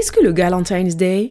qu'est-ce que le Valentine's Day?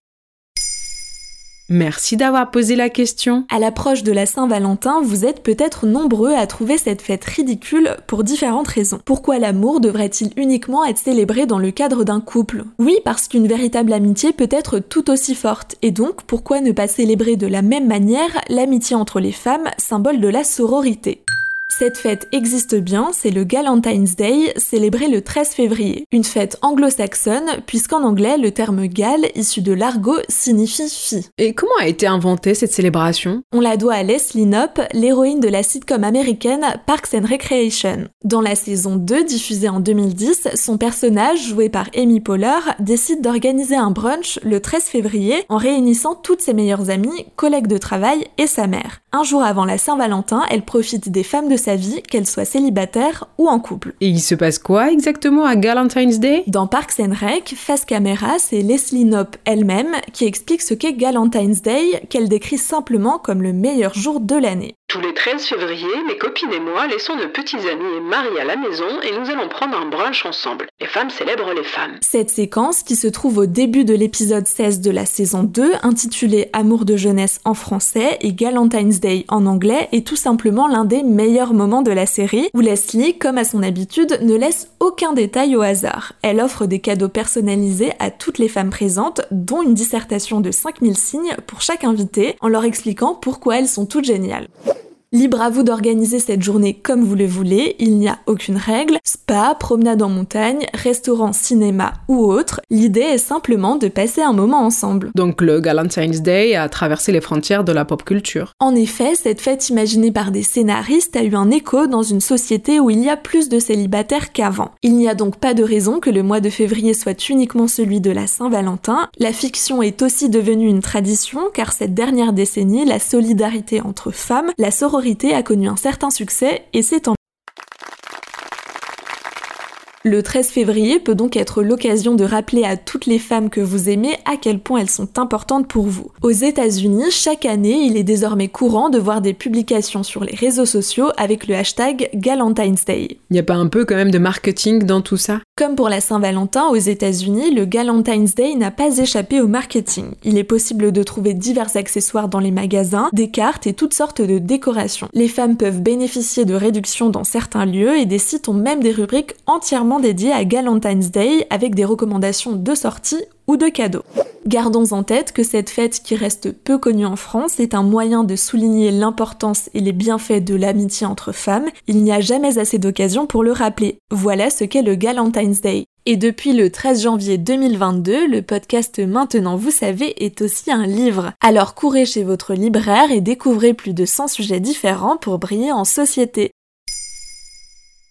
Merci d'avoir posé la question. À l'approche de la Saint-Valentin, vous êtes peut-être nombreux à trouver cette fête ridicule pour différentes raisons. Pourquoi l'amour devrait-il uniquement être célébré dans le cadre d'un couple? Oui, parce qu'une véritable amitié peut être tout aussi forte, et donc pourquoi ne pas célébrer de la même manière l'amitié entre les femmes, symbole de la sororité? Cette fête existe bien, c'est le Galentine's Day, célébré le 13 février. Une fête anglo-saxonne, puisqu'en anglais, le terme gal, issu de l'argot, signifie fille. Et comment a été inventée cette célébration? On la doit à Leslie Knope, l'héroïne de la sitcom américaine Parks and Recreation. Dans la saison 2, diffusée en 2010, son personnage, joué par Amy Poehler, décide d'organiser un brunch le 13 février en réunissant toutes ses meilleures amies, collègues de travail et sa mère. Un jour avant la Saint-Valentin, elle profite des femmes de sa vie, qu'elle soit célibataire ou en couple. Et il se passe quoi exactement à Galentine's Day? Dans Parks and Rec, face caméra, c'est Leslie Knope elle-même qui explique ce qu'est Galentine's Day, qu'elle décrit simplement comme le meilleur jour de l'année. Tous les 13 février, mes copines et moi laissons nos petits amis et maris à la maison et nous allons prendre un brunch ensemble. Les femmes célèbrent les femmes. Cette séquence, qui se trouve au début de l'épisode 16 de la saison 2, intitulée Amour de jeunesse en français et Galentine's Day en anglais, est tout simplement l'un des meilleurs moments de la série, où Leslie, comme à son habitude, ne laisse aucun détail au hasard. Elle offre des cadeaux personnalisés à toutes les femmes présentes, dont une dissertation de 5000 signes pour chaque invité, en leur expliquant pourquoi elles sont toutes géniales. Libre à vous d'organiser cette journée comme vous le voulez, il n'y a aucune règle, spa, promenade en montagne, restaurant, cinéma ou autre, l'idée est simplement de passer un moment ensemble. Donc le Valentine's Day a traversé les frontières de la pop culture. En effet, cette fête imaginée par des scénaristes a eu un écho dans une société où il y a plus de célibataires qu'avant. Il n'y a donc pas de raison que le mois de février soit uniquement celui de la Saint-Valentin, la fiction est aussi devenue une tradition car cette dernière décennie, la solidarité entre femmes, la sororité a connu un certain succès et c'est en le 13 février peut donc être l'occasion de rappeler à toutes les femmes que vous aimez à quel point elles sont importantes pour vous. Aux États-Unis, chaque année, il est désormais courant de voir des publications sur les réseaux sociaux avec le hashtag Galentine's Day. Il n'y a pas un peu quand même de marketing dans tout ça? Comme pour la Saint-Valentin aux États-Unis, le Galentine's Day n'a pas échappé au marketing. Il est possible de trouver divers accessoires dans les magasins, des cartes et toutes sortes de décorations. Les femmes peuvent bénéficier de réductions dans certains lieux et des sites ont même des rubriques entièrement dédié à Galentine's Day avec des recommandations de sortie ou de cadeaux. Gardons en tête que cette fête qui reste peu connue en France est un moyen de souligner l'importance et les bienfaits de l'amitié entre femmes. Il n'y a jamais assez d'occasions pour le rappeler. Voilà ce qu'est le Galentine's Day. Et depuis le 13 janvier 2022, le podcast Maintenant vous savez est aussi un livre. Alors courez chez votre libraire et découvrez plus de 100 sujets différents pour briller en société.